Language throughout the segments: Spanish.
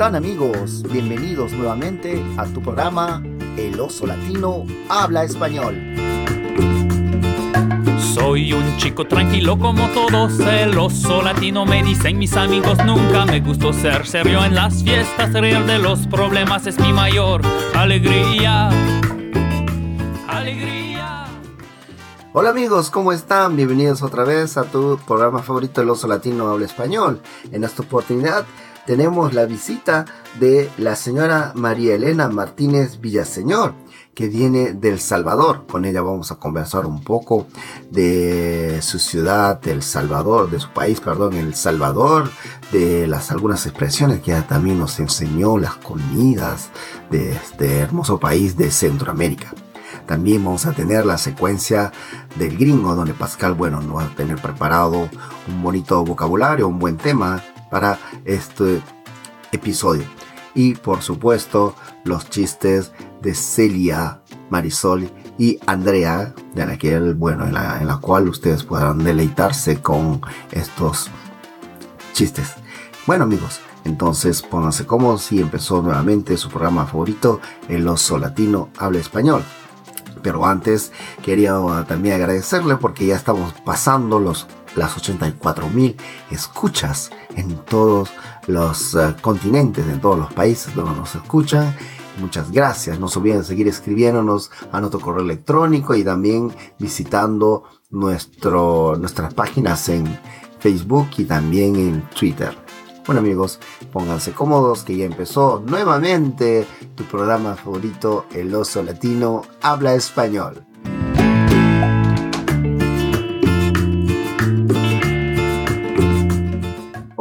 están amigos? Bienvenidos nuevamente a tu programa El Oso Latino Habla Español. Soy un chico tranquilo como todos, el oso latino me dicen mis amigos, nunca me gustó ser serio en las fiestas, reír de los problemas es mi mayor alegría. Alegría. Hola amigos, ¿cómo están? Bienvenidos otra vez a tu programa favorito El Oso Latino Habla Español. En esta oportunidad tenemos la visita de la señora María Elena Martínez Villaseñor que viene del Salvador. Con ella vamos a conversar un poco de su ciudad, del Salvador, de su país, perdón, El Salvador, de las algunas expresiones que ella también nos enseñó, las comidas de este hermoso país de Centroamérica. También vamos a tener la secuencia del gringo, donde Pascal, bueno, nos va a tener preparado un bonito vocabulario, un buen tema para este episodio. Y por supuesto, los chistes de Celia, Marisol y Andrea, de la que bueno, en la, cual ustedes podrán deleitarse con estos chistes. Bueno amigos, entonces pónganse cómodos y empezó nuevamente su programa favorito, El Oso Latino Habla Español. Pero antes quería también agradecerle porque ya estamos pasando los, las 84 mil escuchas en todos los uh, continentes, en todos los países donde nos escuchan. Muchas gracias. No se olviden seguir escribiéndonos a nuestro correo electrónico y también visitando nuestro, nuestras páginas en Facebook y también en Twitter. Bueno amigos, pónganse cómodos que ya empezó nuevamente tu programa favorito, El Oso Latino Habla Español.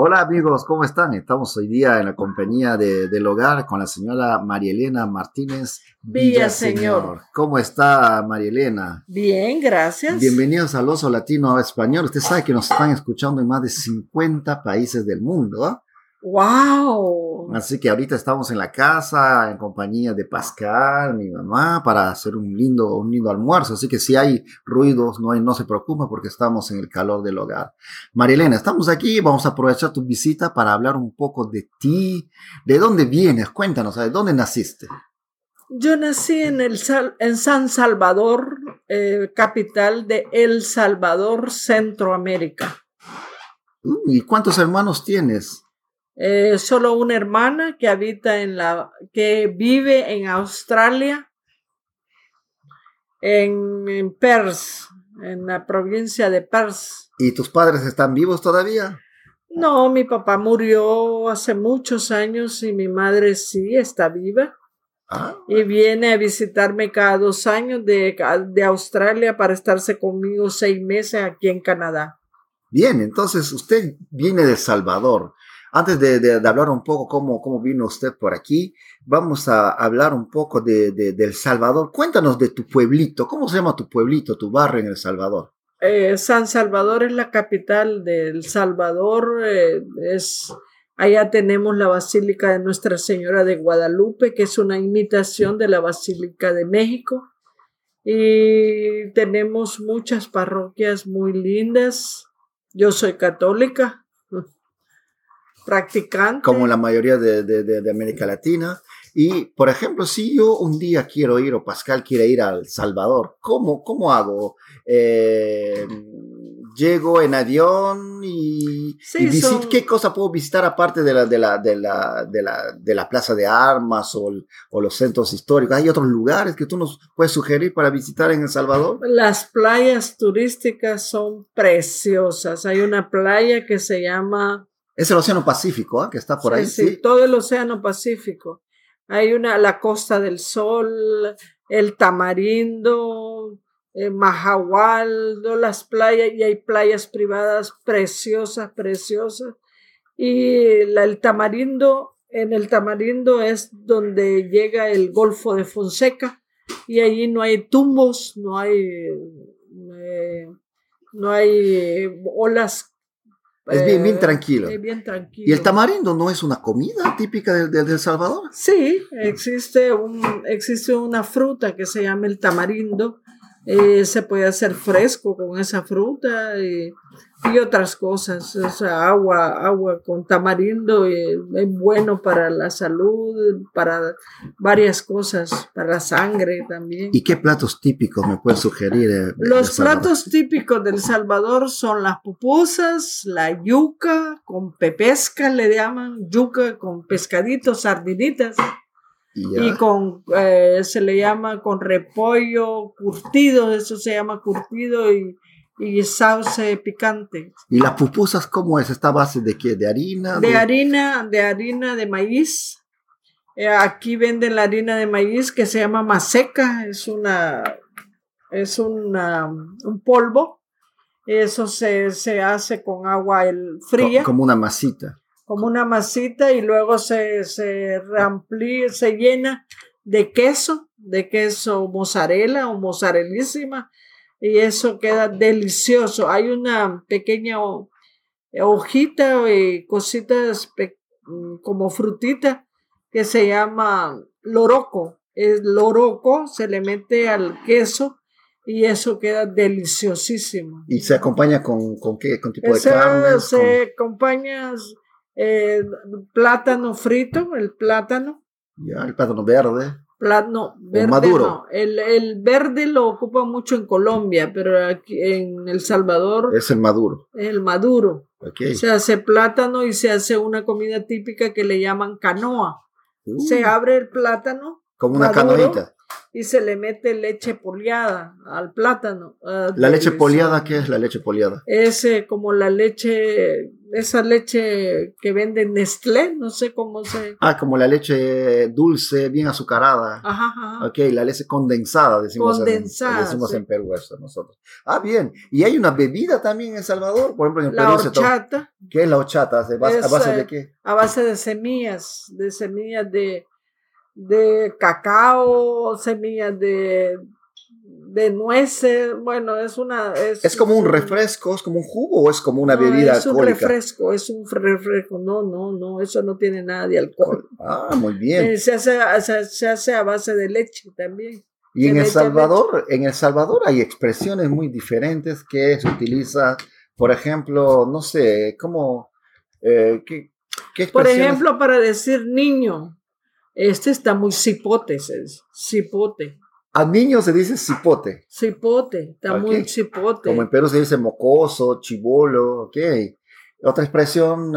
Hola amigos, ¿cómo están? Estamos hoy día en la compañía de, del hogar con la señora María Elena Martínez Villaseñor. ¿Cómo está María Elena? Bien, gracias. Bienvenidos al Oso Latino Español. Usted sabe que nos están escuchando en más de 50 países del mundo. ¡Wow! Así que ahorita estamos en la casa en compañía de Pascal, mi mamá, para hacer un lindo, un lindo almuerzo. Así que si hay ruidos, no, hay, no se preocupe porque estamos en el calor del hogar. Marilena, estamos aquí, vamos a aprovechar tu visita para hablar un poco de ti. ¿De dónde vienes? Cuéntanos, ¿de dónde naciste? Yo nací en, el en San Salvador, eh, capital de El Salvador, Centroamérica. ¿Y cuántos hermanos tienes? Eh, solo una hermana que habita en la, que vive en Australia, en, en Perth, en la provincia de Perth. ¿Y tus padres están vivos todavía? No, mi papá murió hace muchos años y mi madre sí está viva. Ah. Y viene a visitarme cada dos años de, de Australia para estarse conmigo seis meses aquí en Canadá. Bien, entonces usted viene de Salvador. Antes de, de, de, hablar un poco cómo, cómo vino usted por aquí, vamos a hablar un poco de, de, El Salvador. Cuéntanos de tu pueblito. ¿Cómo se llama tu pueblito, tu barrio en El Salvador? Eh, San Salvador es la capital de El Salvador. Eh, es, allá tenemos la Basílica de Nuestra Señora de Guadalupe, que es una imitación de la Basílica de México. Y tenemos muchas parroquias muy lindas. Yo soy católica practicante. Como la mayoría de, de, de, América Latina. Y, por ejemplo, si yo un día quiero ir o Pascal quiere ir al Salvador, ¿cómo, cómo hago? Eh, llego en avión y, sí, y visit, son... ¿qué cosa puedo visitar aparte de la, de la, de la, de la, de la Plaza de Armas o, o, los centros históricos? ¿Hay otros lugares que tú nos puedes sugerir para visitar en El Salvador? Las playas turísticas son preciosas. Hay una playa que se llama es el Océano Pacífico, ¿eh? que está por sí, ahí. Sí, sí, todo el Océano Pacífico. Hay una, la Costa del Sol, el Tamarindo, el Mahahual, las playas, y hay playas privadas preciosas, preciosas. Y la, el Tamarindo, en el Tamarindo es donde llega el Golfo de Fonseca, y allí no hay tumbos, no hay, eh, no hay olas es bien, bien tranquilo. Eh, bien tranquilo. ¿Y el tamarindo no es una comida típica de, de, de, El Salvador? Sí, existe, un, existe una fruta que se llama el tamarindo. Eh, se puede hacer fresco con esa fruta y, y otras cosas. O sea, agua, agua con tamarindo eh, es bueno para la salud, para varias cosas, para la sangre también. ¿Y qué platos típicos me puedes sugerir? eh, Los platos típicos del Salvador son las pupusas, la yuca con pepesca, le llaman yuca con pescaditos, sardinitas, Y con, eh, se le llama con repollo curtido, eso se llama curtido y, y sauce picante. ¿Y las pupusas cómo es? ¿Está a base de qué? ¿De harina? De harina, de harina de maíz. Eh, aquí venden la harina de maíz que se llama maseca, es una, es una, un polvo. Eso se, se hace con agua el- fría, Co- Como una masita. Como una masita, y luego se, se se llena de queso, de queso mozzarella o mozzarellísima, y eso queda delicioso. Hay una pequeña ho- hojita y cositas como frutita que se llama loroco. El loroco se le mete al queso y eso queda deliciosísimo. ¿Y se acompaña con, con qué? ¿Con tipo de carne? se acompaña eh, plátano frito, el plátano. Ya, el plátano verde. Plátano verde, maduro. no. El, el verde lo ocupa mucho en Colombia, pero aquí en El Salvador Es el maduro. el maduro. Se hace plátano y se hace una comida típica que le llaman canoa. Uh, Se abre el plátano como una maduro. canoita. Y se le mete leche poliada al plátano. ¿La leche poliada qué es la leche poliada? Es eh, como la leche, esa leche que vende Nestlé, no sé cómo se... Ah, como la leche dulce, bien azucarada. Ajá, ajá. Ok, la leche condensada, decimos, en- Condensada, decimos sí. en Perú eso nosotros. Ah, bien. Y hay una bebida también en Salvador, por ejemplo, en La Perú toma. horchata ¿Qué es la horchata? ¿De base- ¿A Es, base eh, de qué? a base de semillas, de semillas de, de cacao, semillas de, de nueces, bueno, es una... Es, ¿Es como un refresco, es como un jugo o es como una No, bebida es un alcohólica? refresco, es un refresco, no, no, no, eso no tiene nada de alcohol. Ah, muy bien. Eh, se, hace, se, se hace a base de leche también. Y en El Salvador, en El Salvador hay expresiones muy diferentes que se utiliza, por ejemplo, no sé, ¿cómo, eh, qué, qué Por ejemplo, para decir niño, este está muy cipote, se dice, cipote, a niños se dice cipote, cipote, está muy cipote. como en Perú se dice mocoso, chivolo, ok. Otra expresión,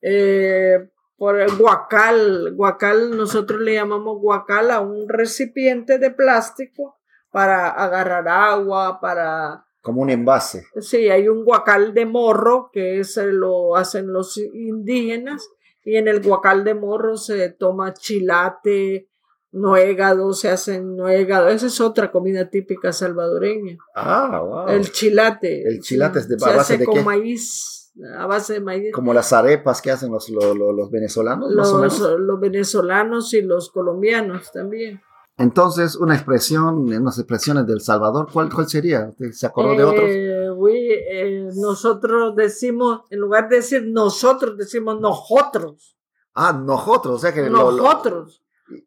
Eh, por el guacal, guacal, nosotros le llamamos guacal a un recipiente de plástico para agarrar agua, para como un envase. Sí, hay un guacal de morro que ese lo hacen los indígenas y en el guacal de morro se toma chilate, nuegado, se hacen nuegado. Esa es otra comida típica salvadoreña. Ah, wow. El chilate. El chilate es de- se a base hace de con qué? maíz, a base de maíz. Como las arepas que hacen los, los, los- los venezolanos, más o menos. los venezolanos y los colombianos también. Entonces, una expresión, unas expresiones del Salvador, ¿cuál, cuál sería? ¿Usted ¿Se acordó de otros? Eh, oui, eh, nosotros decimos, en lugar de decir nosotros, decimos nosotros. Ah, nosotros, o sea que lo- lo- Nosotros.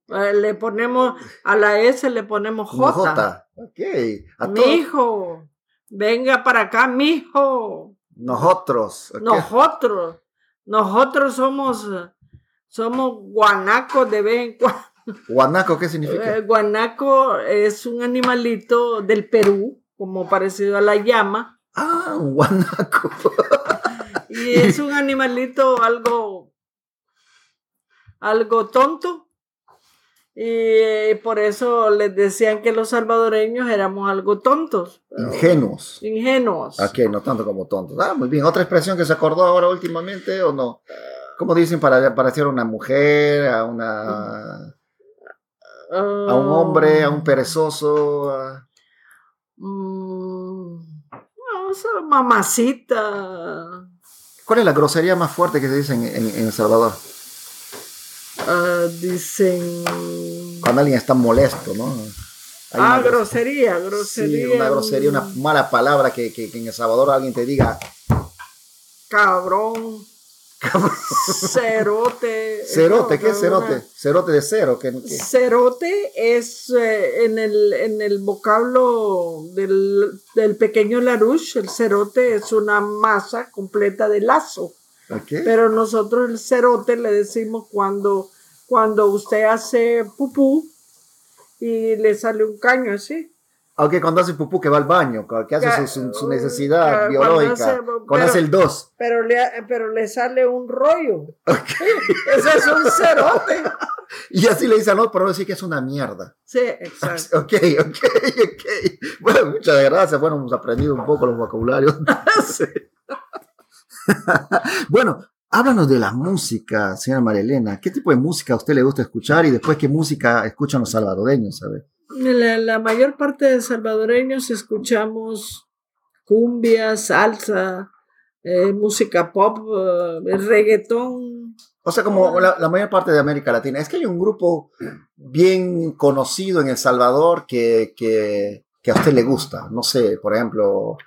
Eh, le ponemos, a la S le ponemos J. J. Ok. A Mi todos- hijo, venga para acá, mi hijo. Nosotros. Nosotros. Nosotros somos, somos guanacos de vez en cuando. Guanaco, ¿qué significa? Eh, guanaco es un animalito del Perú, como parecido a la llama. Ah, un guanaco. Y es un animalito algo, algo tonto. Y eh, por eso les decían que los salvadoreños éramos algo tontos, Ingenuos. ingenuos. Ok, no tanto como tontos. Ah, muy bien. ¿Otra expresión que se acordó ahora últimamente o no? ¿Cómo dicen para, para decir a una mujer, a una a un hombre, a un perezoso? a- Mm, no, esa mamacita. ¿Cuál es la grosería más fuerte que se dice en, en- en El Salvador? Ah, dicen. Cuando alguien está molesto, ¿no? Hay Ah, una gros- grosería, Sí, grosería. una grosería, una mala palabra que, que- que en El Salvador alguien te diga, Cabrón. Cerote. Cerote, no, ¿qué es cerote? una- Cerote de cero. ¿qué, qué? Cerote es eh, en, el, en el vocablo del, del pequeño Larouche, el cerote es una masa completa de lazo. Pero nosotros el cerote le decimos cuando, cuando usted hace pupú y le sale un caño así. Ok, cuando hace pupú que va al baño, que hace Ya, su, uh, necesidad cuando biológica, cuando hace el 2. Pero le, pero le sale un rollo. Ese es un cerote. Y así le dicen, no, pero no decir que es una mierda. Sí, exacto. Ok, ok, ok. Bueno, muchas gracias. Bueno, hemos aprendido un poco los vocabularios. Bueno, háblanos de la música, señora María Elena. ¿Qué tipo de música a usted le gusta escuchar y después qué música escuchan los salvadoreños, sabe? La, la mayor parte de salvadoreños escuchamos cumbia, salsa, eh, música pop, eh, reggaetón. O sea, como la, la mayor parte de América Latina. Es que hay un grupo bien conocido en El Salvador que, que, que a usted le gusta. No sé, por ejemplo,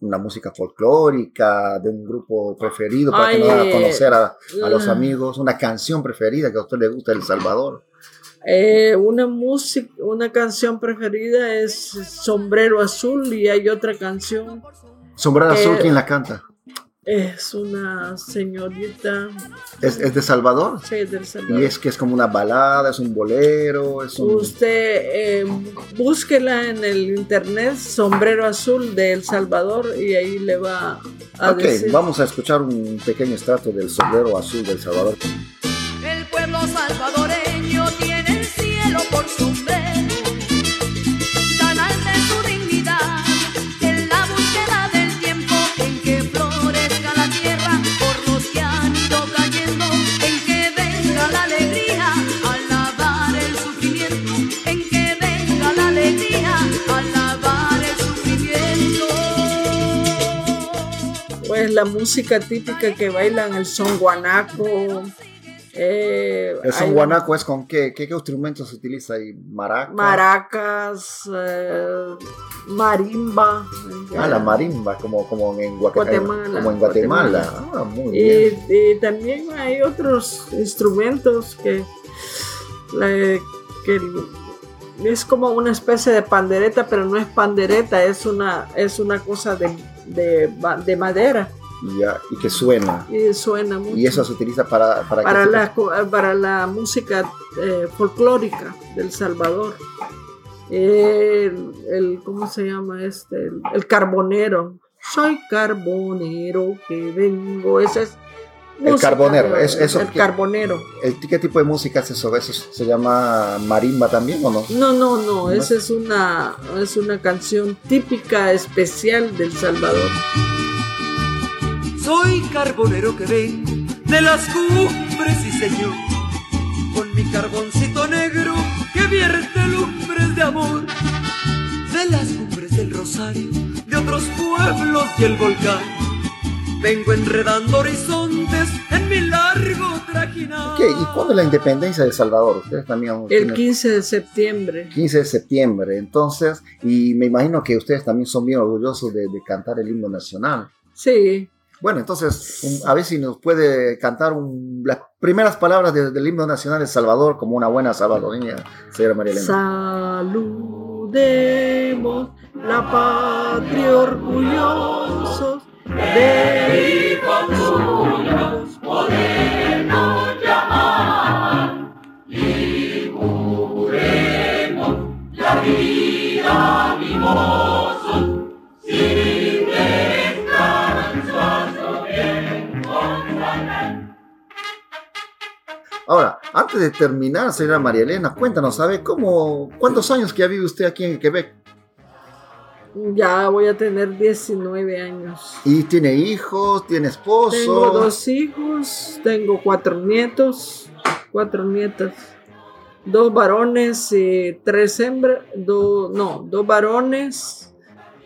una música folclórica de un grupo preferido para que nos haga Ay, conocer a, a los amigos, una canción preferida que a usted le gusta de El Salvador. Eh, una música, una canción preferida es Sombrero Azul y hay otra canción Sombrero Azul, ¿quién la canta? es una señorita ¿Es, es de Salvador? sí, del Salvador. Y es que es como una balada, es un bolero, es un... Usted eh, búsquela en el internet Sombrero Azul de El Salvador y ahí le va a Ok, decir. vamos a escuchar un pequeño extracto del Sombrero Azul del Salvador. La música típica que bailan el son guanaco. eh, El son guanaco es con qué, qué, qué instrumentos se utiliza ahí, maraca. Maracas, eh, marimba. Ah, la marimba, como, como en Guatemala, Como en Guatemala. Guatemala. Ah, muy Y, bien. y también hay otros instrumentos que, que es como una especie de pandereta, pero no es pandereta, es una, es una cosa de, de, de madera ya, y que suena. y suena mucho. Y eso se utiliza para... Para, para, que- la, co- para la música eh, folclórica del Salvador. El, el- ¿cómo se llama este? El, el carbonero. Soy carbonero que vengo. Ese es El música, carbonero, eh, es- eso el que- carbonero. ¿El, ¿Qué tipo de música es eso? ¿Eso se llama marimba también o no? No, no, no, ¿No? esa es una, es una canción típica, especial del Salvador. Soy carbonero que vengo de las cumbres, sí señor, con mi carboncito negro que vierte lumbres de amor, de las cumbres del Rosario, de otros pueblos y el volcán. Vengo enredando horizontes en mi largo trajinar. Ok, ¿y cuándo es la independencia de El Salvador? Ustedes también El tienen- 15 de septiembre. 15 de septiembre, entonces, y me imagino que ustedes también son bien orgullosos de, de cantar el himno nacional. Sí, Bueno, entonces, a ver si nos puede cantar un- las primeras palabras de- del himno nacional de Salvador como una buena salvadoreña, señora María Elena. Saludemos la patria orgullosos de hijos podemos llamar y juremos la vida mimosos antes de terminar, señora María Elena, cuéntanos, ¿sabe cómo, cuántos años que ha vivido usted aquí en Quebec? Ya voy a tener 19 años. ¿Y tiene hijos, tiene esposo? Tengo dos hijos, tengo cuatro nietos, cuatro nietas, dos varones y tres hembras, do- no, dos varones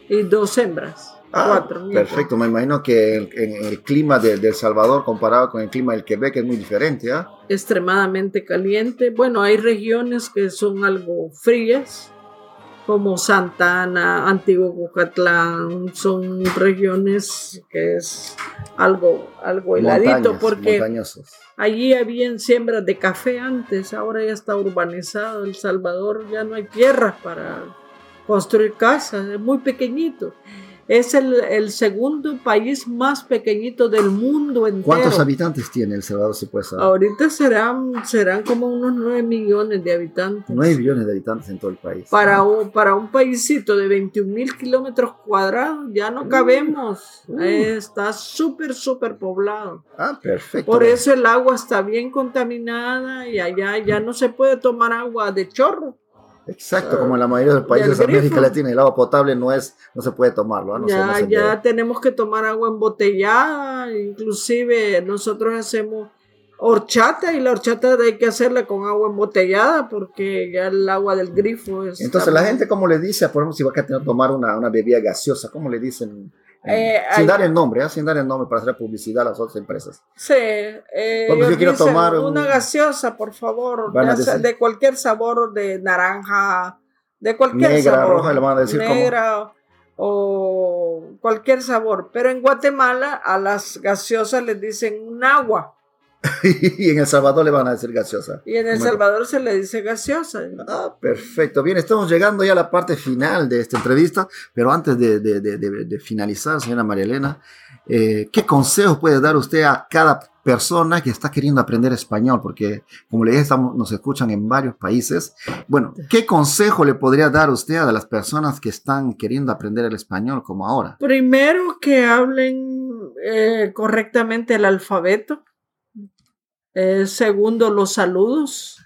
y dos hembras, Ah, cuatro perfecto, me imagino que el, clima de, de El Salvador comparado con el clima del Quebec es muy diferente, ¿ah? Extremadamente caliente. Bueno, hay regiones que son algo frías como Santana, Antiguo Cucatlán, son regiones que es algo, algo heladito Montañas, porque montañosos. allí habían siembras de café antes, ahora ya está urbanizado El Salvador, ya no hay tierras para construir casas, es muy pequeñito. Es el, el segundo país más pequeñito del mundo entero. ¿Cuántos habitantes tiene El Salvador, si puede saber? Ahorita serán, serán como unos 9 millones de habitantes. 9 millones de habitantes en todo el país. Para un, para un paísito de 21 mil kilómetros cuadrados ya no cabemos. uh. Está súper, súper poblado. Ah, perfecto. Por eso el agua está bien contaminada y allá ya no se puede tomar agua de chorro. Exacto, como en la mayoría de los países de América. Latina, el agua potable no es, no se puede tomarlo. ¿ah? No ya no ya tenemos que tomar agua embotellada. Inclusive nosotros hacemos horchata y la horchata hay que hacerla con agua embotellada porque ya el agua del grifo es... Entonces la gente, ¿cómo le dice? Por ejemplo, si va a tomar una, una bebida gaseosa, ¿cómo le dicen? Eh, sin hay- dar el nombre, ¿ah? sin dar el nombre para hacer publicidad a las otras empresas. Sí, eh, yo ellos quiero dicen, tomar un- una gaseosa, por favor, decir- de cualquier sabor, de naranja, de cualquier Negra, sabor. roja, le van a decir negra o cualquier sabor. Pero en Guatemala a las gaseosas les dicen un agua y en El Salvador le van a decir gaseosa. y en El. Salvador se le dice gaseosa. Ah, perfecto. Bien, estamos llegando ya a la parte final de esta entrevista, pero antes de, de- de- de- de finalizar, señora María Elena, eh, ¿qué consejos puede dar usted a cada persona que está queriendo aprender español? Porque, como le dije, estamos- nos escuchan en varios países. Bueno, ¿qué consejo le podría dar usted a las personas que están queriendo aprender el español como ahora? Primero que hablen eh, correctamente el alfabeto. Eh, segundo, los saludos.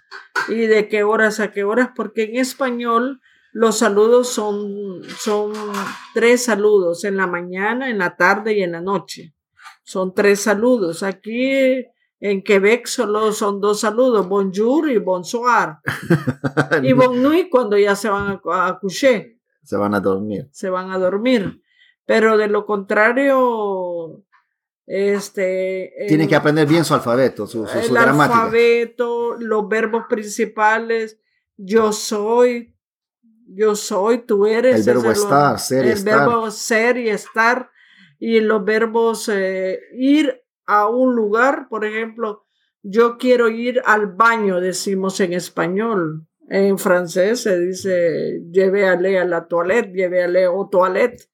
Y de qué horas a qué horas, porque en español los saludos son, son tres saludos, en la mañana, en la tarde y en la noche. Son tres saludos. Aquí en Quebec solo son dos saludos, bonjour y bonsoir. Y bon nuit cuando ya se van a, a coucher Se van a dormir. se van a dormir. Pero de lo contrario, este... Tienen el- que aprender bien su alfabeto, su, su- su el gramática. alfabeto, los verbos principales, yo soy, yo soy, tú eres. El verbo lo- estar, ser y el estar. verbo ser y estar. Y los verbos eh, ir a un lugar, por ejemplo, yo quiero ir al baño, decimos en español. En francés se dice, llevé a la toilette, llevé a au toilette.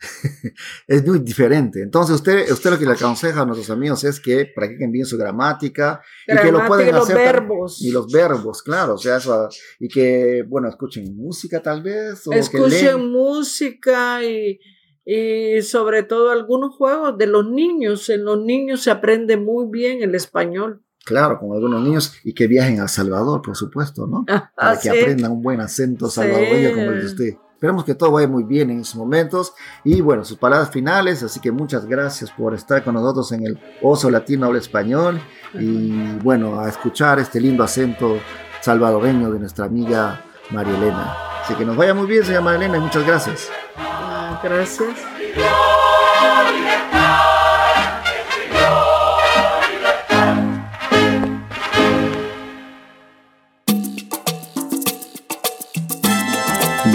es muy diferente. Entonces, usted, usted lo que le aconseja a nuestros amigos es que practiquen bien su gramática y que lo pueden y los hacer. verbos. Y los verbos, claro. O sea, eso, y que, bueno, escuchen música tal vez. O que escuchen leen. música y, y sobre todo algunos juegos de los niños. En los niños se aprende muy bien el español. Claro, con algunos niños y que viajen a Salvador, por supuesto, ¿no? Para Ah, que sí. aprendan un buen acento Sí. salvadoreño como el de usted. Esperemos que todo vaya muy bien en esos momentos. Y bueno, sus palabras finales. Así que muchas gracias por estar con nosotros en el Oso Latino Habla Español. Y bueno, a escuchar este lindo acento salvadoreño de nuestra amiga María Elena. Así que nos vaya muy bien, señora María Elena, y muchas gracias. Ah, gracias.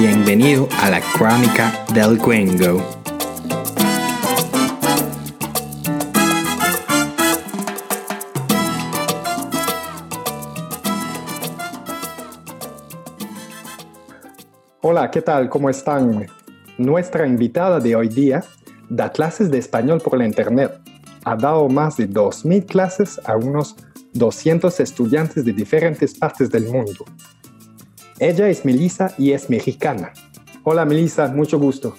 Bienvenido a la Crónica del Gringo. Hola, ¿qué tal? ¿Cómo están? Nuestra invitada de hoy día da clases de español por la internet. Ha dado más de 2.000 clases a unos 200 estudiantes de diferentes partes del mundo. Ella es Melissa y es mexicana. Hola Melissa, mucho gusto.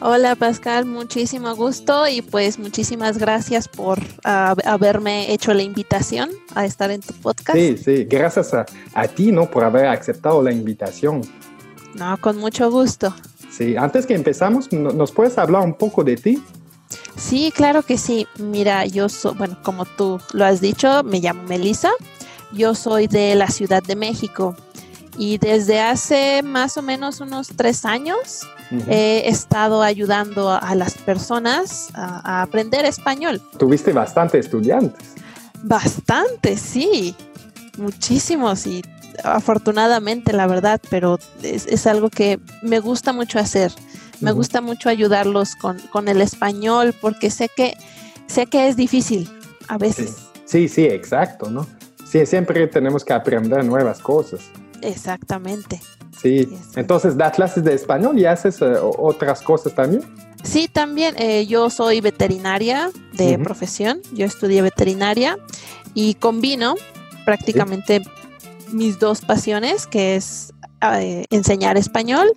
Hola Pascal, muchísimo gusto y pues muchísimas gracias por ah, haberme hecho la invitación a estar en tu podcast. Sí, sí, gracias a, a ti, ¿no? Por haber aceptado la invitación. No, con mucho gusto. Sí, antes que empezamos, ¿no- ¿nos puedes hablar un poco de ti? Sí, claro que sí. Mira, yo soy, bueno, como tú lo has dicho, me llamo Melissa. Yo soy de la Ciudad de México y desde hace más o menos unos tres años Ujú. he estado ayudando a, a las personas a, a aprender español. Tuviste bastante estudiantes. Bastante, sí. Muchísimos y afortunadamente, la verdad, pero es, es algo que me gusta mucho hacer. Me Ujú. gusta mucho ayudarlos con, con el español porque sé que, sé que es difícil a veces. Sí, sí, exacto, ¿no? Sí, siempre tenemos que aprender nuevas cosas. Exactamente. Sí, entonces das clases de español y haces eh, otras cosas también. Sí, también eh, yo soy veterinaria de profesión, yo estudié veterinaria y combino prácticamente mis dos pasiones, que es eh, enseñar español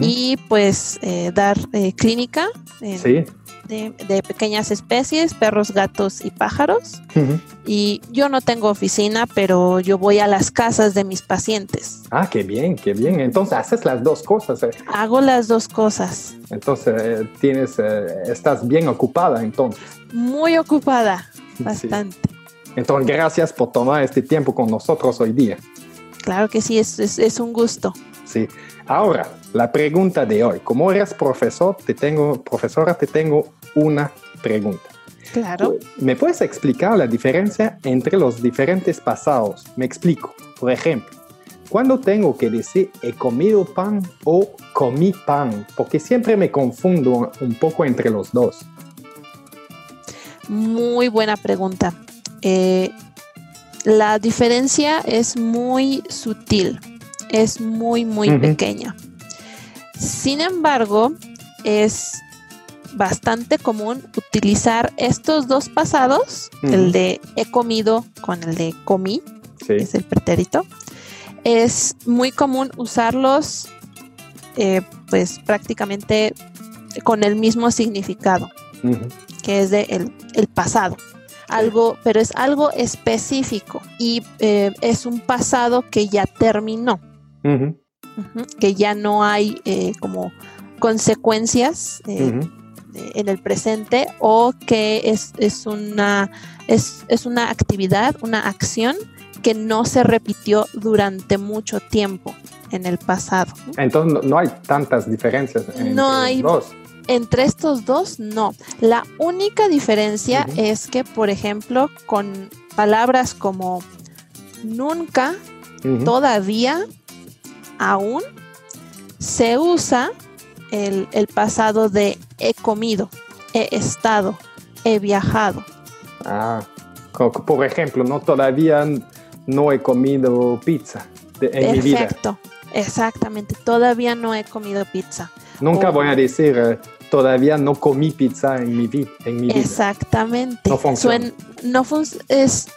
y pues eh, dar clínica en- Sí. De, de pequeñas especies, perros, gatos y pájaros. Y yo no tengo oficina, pero yo voy a las casas de mis pacientes. Ah, qué bien, qué bien. Entonces haces las dos cosas. eh. Hago las dos cosas. Entonces eh, tienes, eh, estás bien ocupada entonces. Muy ocupada, Sí. bastante. Entonces gracias por tomar este tiempo con nosotros hoy día. Claro que sí, es, es, es un gusto. Sí. Ahora, la pregunta de hoy. Como eres profesor, te tengo, profesora, te tengo una pregunta. Claro. ¿Me puedes explicar la diferencia entre los diferentes pasados? Me explico. Por ejemplo, ¿cuándo tengo que decir he comido pan o comí pan? Porque siempre me confundo un poco entre los dos. Muy buena pregunta. Eh, la diferencia es muy sutil, es muy, muy pequeña. Sin embargo, es bastante común utilizar estos dos pasados, el de he comido con el de comí, Sí. es el pretérito. Es muy común usarlos eh, pues prácticamente con el mismo significado que es de el, el pasado. Algo, pero es algo específico y eh, es un pasado que ya terminó, que ya no hay eh, como consecuencias eh, en el presente o que es, es una es, es una actividad, una acción que no se repitió durante mucho tiempo en el pasado. Entonces no, no hay tantas diferencias entre No los hay- dos. Entre estos dos, no. La única diferencia es que, por ejemplo, con palabras como nunca, todavía, aún, se usa el, el pasado de he comido, he estado, he viajado. Ah, por ejemplo, no todavía no he comido pizza de- en mi vida. Perfecto. Exactamente. Todavía no he comido pizza. Nunca voy a decir eh, todavía no comí pizza en mi, vi- en mi vida. Exactamente. No funciona. Suen- no fun- es,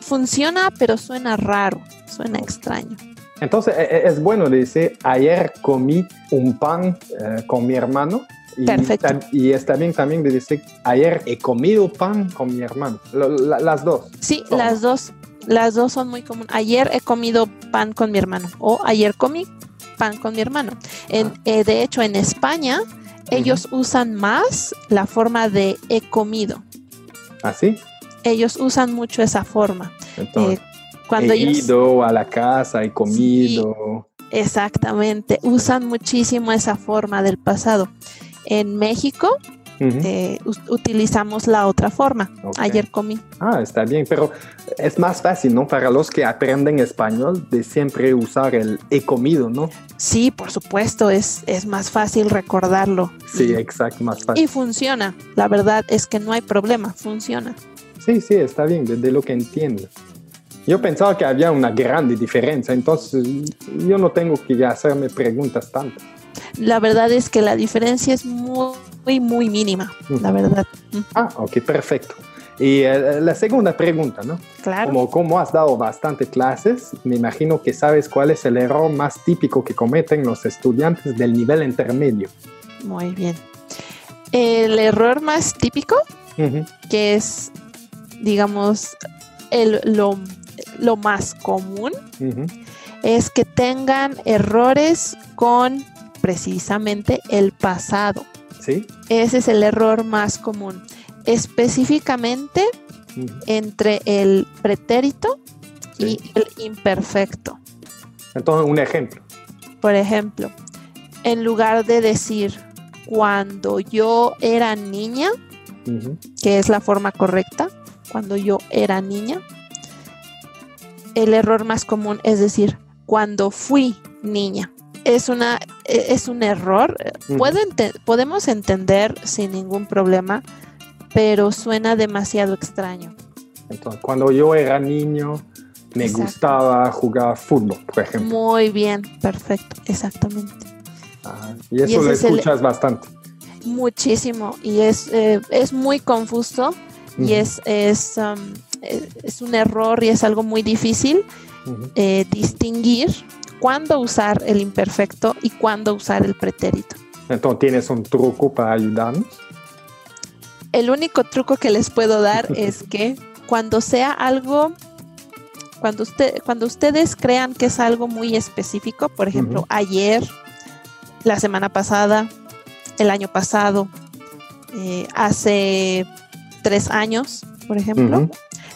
funciona, pero suena raro, suena extraño. Entonces e- e- es bueno decir ayer comí un pan eh, con mi hermano. Y, Perfecto. y está bien también de decir ayer he comido pan con mi hermano. Lo- la- las dos. Sí, las dos, las dos son muy comunes. Ayer he comido pan con mi hermano o ayer comí pan con mi hermano. En- Ah. eh, de hecho, en España ellos usan más la forma de he comido. ¿Así? Ellos usan mucho esa forma. Entonces, Eh, cuando he ellos ido a la casa, he comido. exactamente usan muchísimo esa forma del pasado. En México Ujú. eh, us- utilizamos la otra forma. Ok. Ayer comí. Ah, está bien, pero es más fácil, ¿no? Para los que aprenden español, de siempre usar el he comido, ¿no? Sí, por supuesto, es, es más fácil recordarlo. Sí, Y- exacto, más Y fácil. funciona. La verdad es que no hay problema, funciona. Sí, sí, está bien, desde lo que entiendo. Yo pensaba que había una grande diferencia, entonces yo no tengo que hacerme preguntas tantas. La verdad es que la diferencia es muy, muy, muy mínima, la verdad. Mm, Ah, ok, perfecto. Y eh, la segunda pregunta, ¿no? Claro. Como, como has dado bastante clases, me imagino que sabes cuál es el error más típico que cometen los estudiantes del nivel intermedio. Muy bien. El error más típico, que es, digamos, el, lo, lo más común, es que tengan errores con precisamente el pasado. ¿Sí? Ese es el error más común. Específicamente entre el pretérito Sí. y el imperfecto. Entonces, un ejemplo. Por ejemplo, en lugar de decir cuando yo era niña, que es la forma correcta, cuando yo era niña, el error más común es decir cuando fui niña. Es, una, e- es un error. Ujú. Puedo ente- podemos entender sin ningún problema, pero suena demasiado extraño. Entonces, cuando yo era niño, me Exacto. gustaba jugar fútbol, por ejemplo. Muy bien, perfecto, exactamente. Ah, y eso lo es el- escuchas bastante. Muchísimo. Y es, eh, es muy confuso y es, es, um, eh, es un error y es algo muy difícil eh, distinguir cuándo usar el imperfecto y cuándo usar el pretérito. Entonces, ¿tienes un truco para ayudarnos? El único truco que les puedo dar es que cuando sea algo, cuando, usted, cuando ustedes crean que es algo muy específico, por ejemplo, Ujú. ayer, la semana pasada, el año pasado, eh, hace tres años, por ejemplo, Ujú.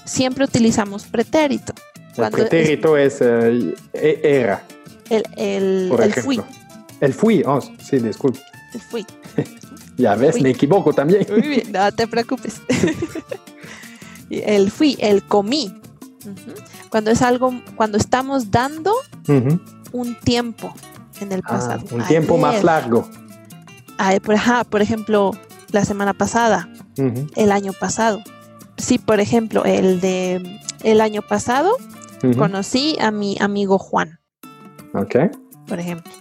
siempre utilizamos pretérito. El Cuando es- pretérito es, eh, e- era, El, el, por el fui, El fui, oh, sí, disculpe. el fui. Ya ves, Fui. me equivoco también. Muy bien, no te preocupes. El fui, el comí. Cuando es algo, cuando estamos dando un tiempo en el Ah, pasado. un tiempo más Ayer. largo. Ay, por, ajá, por ejemplo, la semana pasada, el año pasado. Sí, por ejemplo, el de el año pasado conocí a mi amigo Juan, Ok. por ejemplo.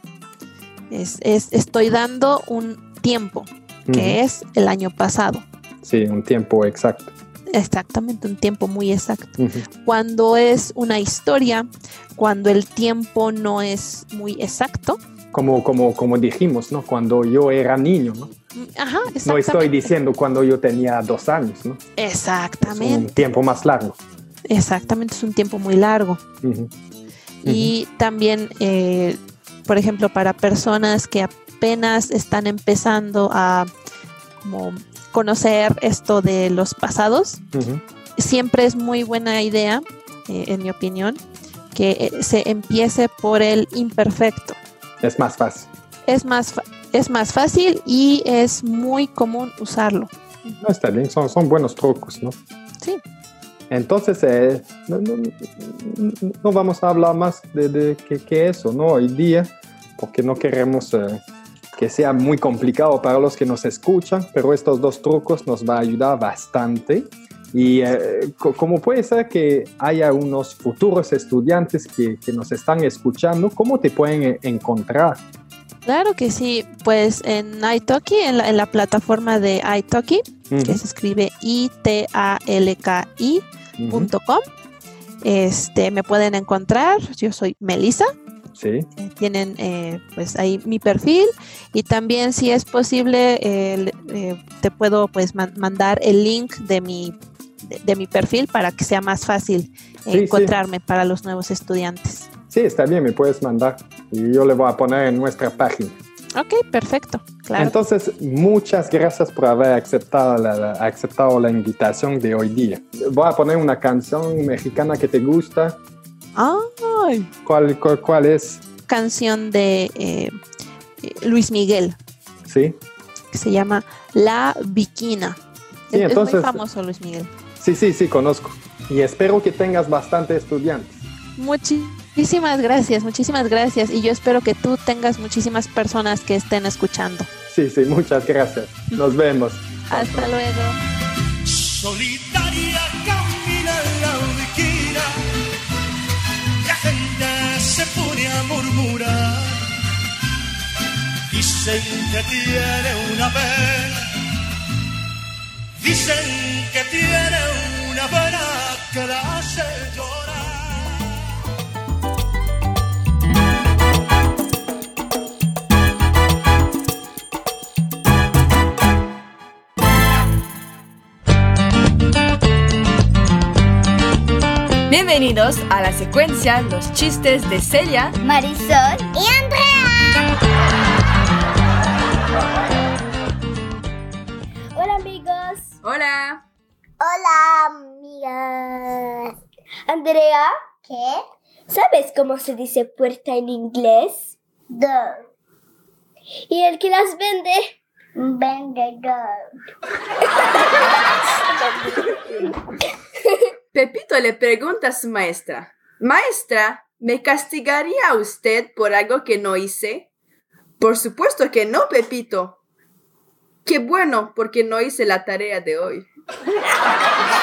Es, es- estoy dando un tiempo, que es el año pasado. Sí, un tiempo exacto. Exactamente, un tiempo muy exacto. Cuando es una historia, cuando el tiempo no es muy exacto. Como, como, como dijimos, ¿no? Cuando yo era niño, ¿no? mm, Ajá, No exactamente. estoy diciendo cuando yo tenía dos años, ¿no? Es Exactamente, un tiempo más largo. exactamente, es un tiempo muy largo. Y también, eh, por ejemplo, para personas que apenas están empezando a como conocer esto de los pasados, siempre es muy buena idea, eh, en mi opinión, que eh, se empiece por el imperfecto. Es más fácil. Es más, es más fácil y es muy común usarlo. No, está bien, son, son buenos trucos, ¿no? Sí. Entonces, eh, no, vamos a hablar más de, de que, eso, ¿no? Hoy día, porque no queremos eh, que sea muy complicado para los que nos escuchan, pero estos dos trucos nos va a ayudar bastante. Y eh, co- como puede ser que haya unos futuros estudiantes que, que nos están escuchando, ¿cómo te pueden eh, encontrar? Claro que sí, pues en italki, en la, en la plataforma de italki, Que se escribe I-T-A-L-K-I.com, este, me pueden encontrar. Yo soy Melissa. Sí, eh, tienen eh, pues ahí mi perfil y también si es posible eh, te puedo pues man- mandar el link de mi de, de mi perfil para que sea más fácil sí. encontrarme para los nuevos estudiantes. sí, está bien, me puedes mandar y yo le voy a poner en nuestra página. Ok, perfecto, claro. Entonces, muchas gracias por haber aceptado la, la- aceptado la invitación de hoy día. Voy a poner una canción mexicana que te gusta. Ay, ¿Cuál, cuál, cuál es? canción de eh, Luis Miguel Sí, que se llama La Viquina. Sí, Es- es, entonces- muy famoso Luis Miguel. sí, sí, sí, conozco. Y espero que tengas bastante estudiantes. Muchísimas gracias, muchísimas gracias. Y yo espero que tú tengas muchísimas personas que estén escuchando. Sí, sí, muchas gracias. Nos vemos. Hasta luego. Solitaria camina la ubiquina, la gente se pone a murmurar. Dicen que tiene una pena, dicen que tiene una pena que la hace llorar. Bienvenidos a la secuencia Los chistes de Celia. Marisol y Andrea. Hola amigos. Hola. Hola amigas. Andrea. ¿Qué? ¿Sabes cómo se dice puerta en inglés? Door. ¿Y el que las vende? Vendedor. Pepito le pregunta a su maestra. Maestra, ¿Me castigaría usted por algo que no hice? Por supuesto que no, Pepito. Qué bueno, porque no hice la tarea de hoy.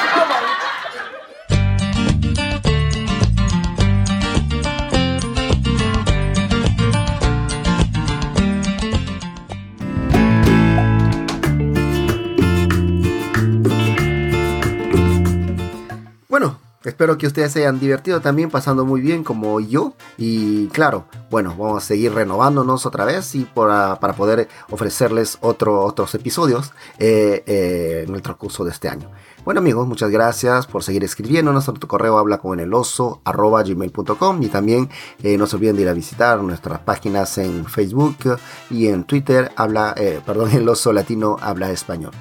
espero que ustedes se hayan divertido también, pasando muy bien como yo. Y claro, bueno, vamos a seguir renovándonos otra vez y para, para poder ofrecerles otro, otros episodios eh, eh, en el transcurso de este año. Bueno amigos, muchas gracias por seguir escribiéndonos. Nuestro correo habla con el oso arroba gmail.com y también eh, no se olviden de ir a visitar nuestras páginas en Facebook y en Twitter. Habla, perdón, el oso latino habla español.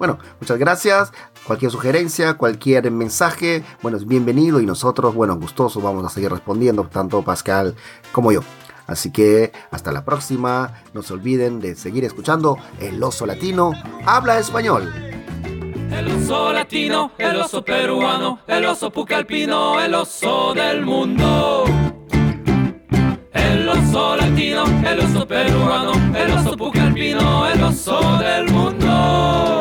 Bueno, muchas gracias. Cualquier sugerencia, cualquier mensaje, bueno, es bienvenido y nosotros, bueno, gustosos vamos a seguir respondiendo, tanto Pascal como yo. Así que hasta la próxima, no se olviden de seguir escuchando El Oso Latino Habla Español. El oso latino, el oso peruano, el oso pucalpino, el oso del mundo. El oso latino, el oso peruano, el oso pucalpino, el oso del mundo.